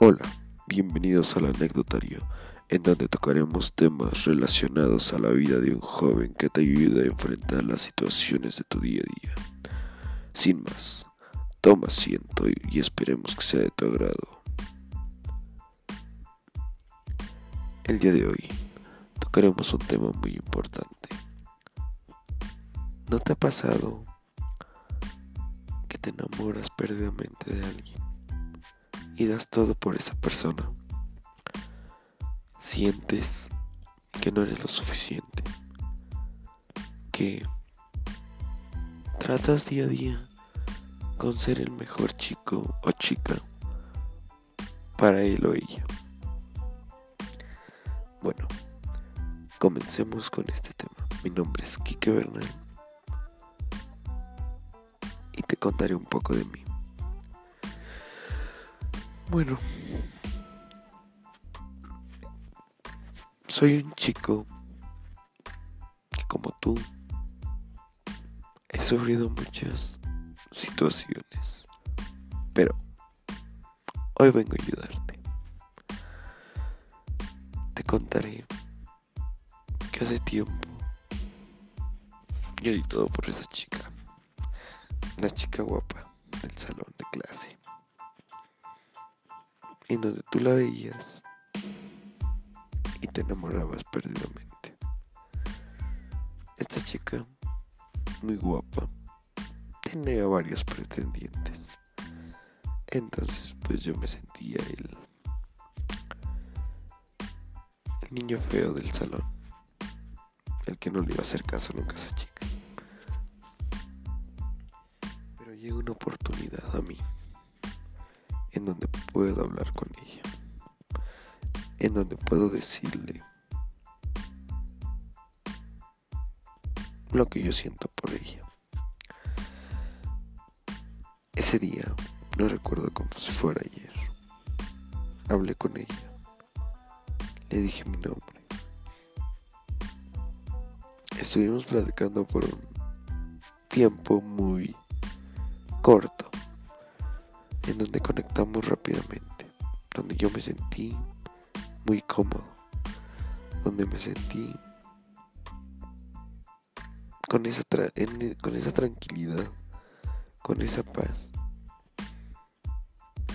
Hola, bienvenidos al anecdotario, en donde tocaremos temas relacionados a la vida de un joven que te ayuda a enfrentar las situaciones de tu día a día. Sin más, toma asiento y esperemos que sea de tu agrado. El día de hoy tocaremos un tema muy importante. ¿No te ha pasado que te enamoras perdidamente de alguien? Y das todo por esa persona. Sientes que no eres lo suficiente, que tratas día a día con ser el mejor chico o chica para él o ella. Bueno, comencemos con este tema. Mi nombre es Kike Bernal y te contaré un poco de mí. Bueno, soy un chico que como tú he sufrido muchas situaciones, pero hoy vengo a ayudarte. Te contaré que hace tiempo yo di todo por esa chica, la chica guapa del salón de clase en donde tú la veías y te enamorabas perdidamente. Esta chica, muy guapa, tenía varios pretendientes. Entonces, pues yo me sentía el, el niño feo del salón, el que no le iba a hacer caso nunca a esa chica. Pero llegó una oportunidad a mí en donde puedo hablar con ella, en donde puedo decirle lo que yo siento por ella. Ese día, no recuerdo como si fuera ayer, hablé con ella, le dije mi nombre. Estuvimos platicando por un tiempo muy corto donde conectamos rápidamente, donde yo me sentí muy cómodo, donde me sentí con esa, con esa tranquilidad, con esa paz,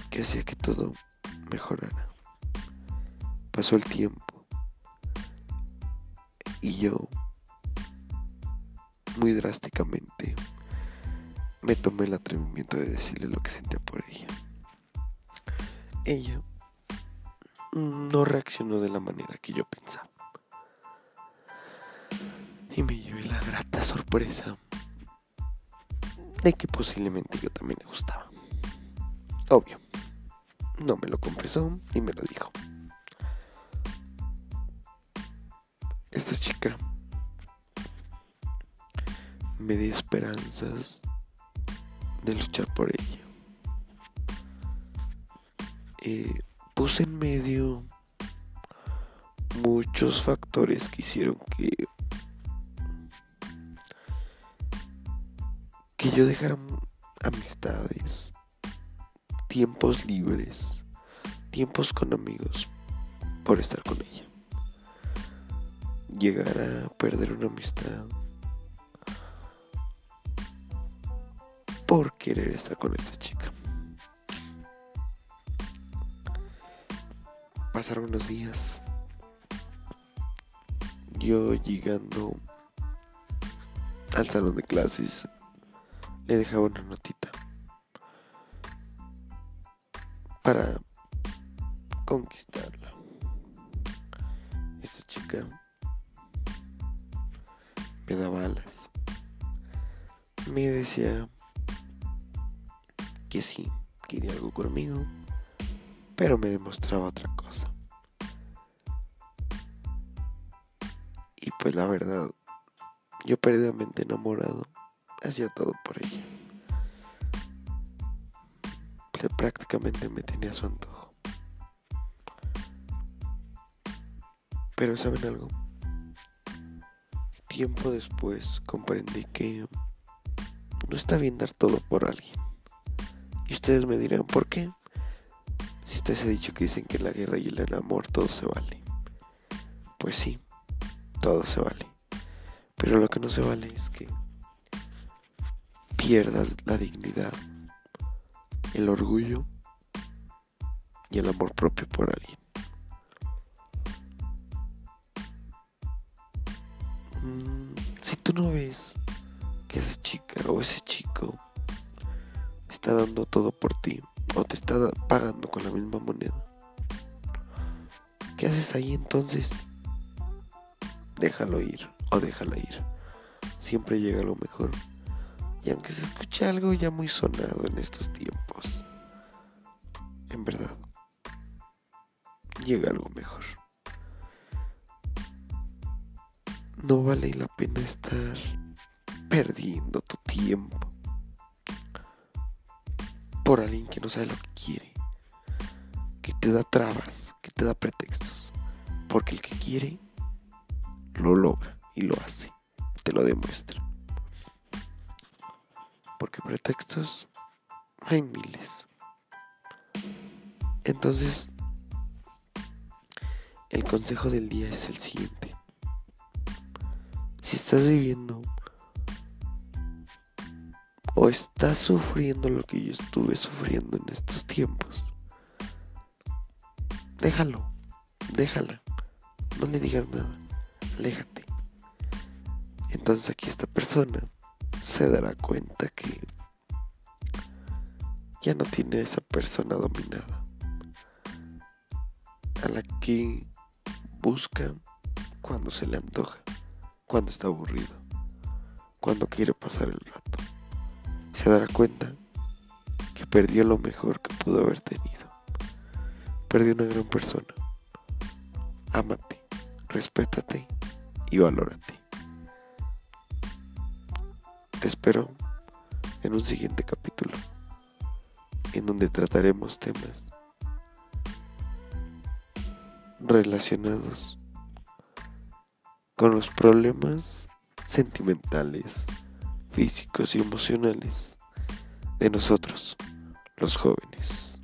que hacía que todo mejorara. Pasó el tiempo y yo muy drásticamente me tomé el atrevimiento de decirle lo que sentía por ella. Ella no reaccionó de la manera que yo pensaba. Y me llevé la grata sorpresa de que posiblemente yo también le gustaba. Obvio, no me lo confesó y me lo dijo. Esta chica me dio esperanzas de luchar por ella. Eh, puse en medio muchos factores que hicieron que que yo dejara amistades, tiempos libres, tiempos con amigos por estar con ella. Llegar a perder una amistad por querer estar con esta chica. Pasaron unos días. Yo llegando al salón de clases le dejaba una notita para conquistarla. Esta chica me daba alas. Me decía que sí, quería algo conmigo, pero me demostraba otra cosa. Y pues la verdad, yo perdidamente enamorado, hacía todo por ella. Pues prácticamente me tenía a su antojo. Pero ¿saben algo? Tiempo después comprendí que no está bien dar todo por alguien. Ustedes me dirán, ¿por qué? Existe ese dicho que dicen que en la guerra y en el amor todo se vale. Pues sí, todo se vale. Pero lo que no se vale es que pierdas la dignidad, el orgullo y el amor propio por alguien. Mm, si tú no ves que esa chica o ese chico está dando todo por ti o te está pagando con la misma moneda, ¿qué haces ahí entonces? Déjalo ir o déjala ir. Siempre llega lo mejor. Y aunque se escuche algo ya muy sonado en estos tiempos, en verdad, llega algo mejor. No vale la pena estar perdiendo tu tiempo por alguien que no sabe lo que quiere, que te da trabas, que te da pretextos, porque el que quiere lo logra y lo hace, te lo demuestra. Porque pretextos hay miles. Entonces, el consejo del día es el siguiente. Si estás viviendo o estás sufriendo lo que yo estuve sufriendo en estos tiempos, déjalo, déjala, no le digas nada, aléjate. Entonces aquí esta persona se dará cuenta que ya no tiene esa persona dominada, a la que busca cuando se le antoja, cuando está aburrido, cuando quiere pasar el rato. Se dará cuenta que perdió lo mejor que pudo haber tenido. Perdió una gran persona. Ámate, respétate y valórate. Te espero en un siguiente capítulo, en donde trataremos temas relacionados con los problemas sentimentales, físicos y emocionales de nosotros, los jóvenes.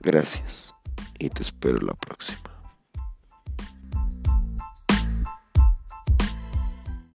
Gracias y te espero la próxima.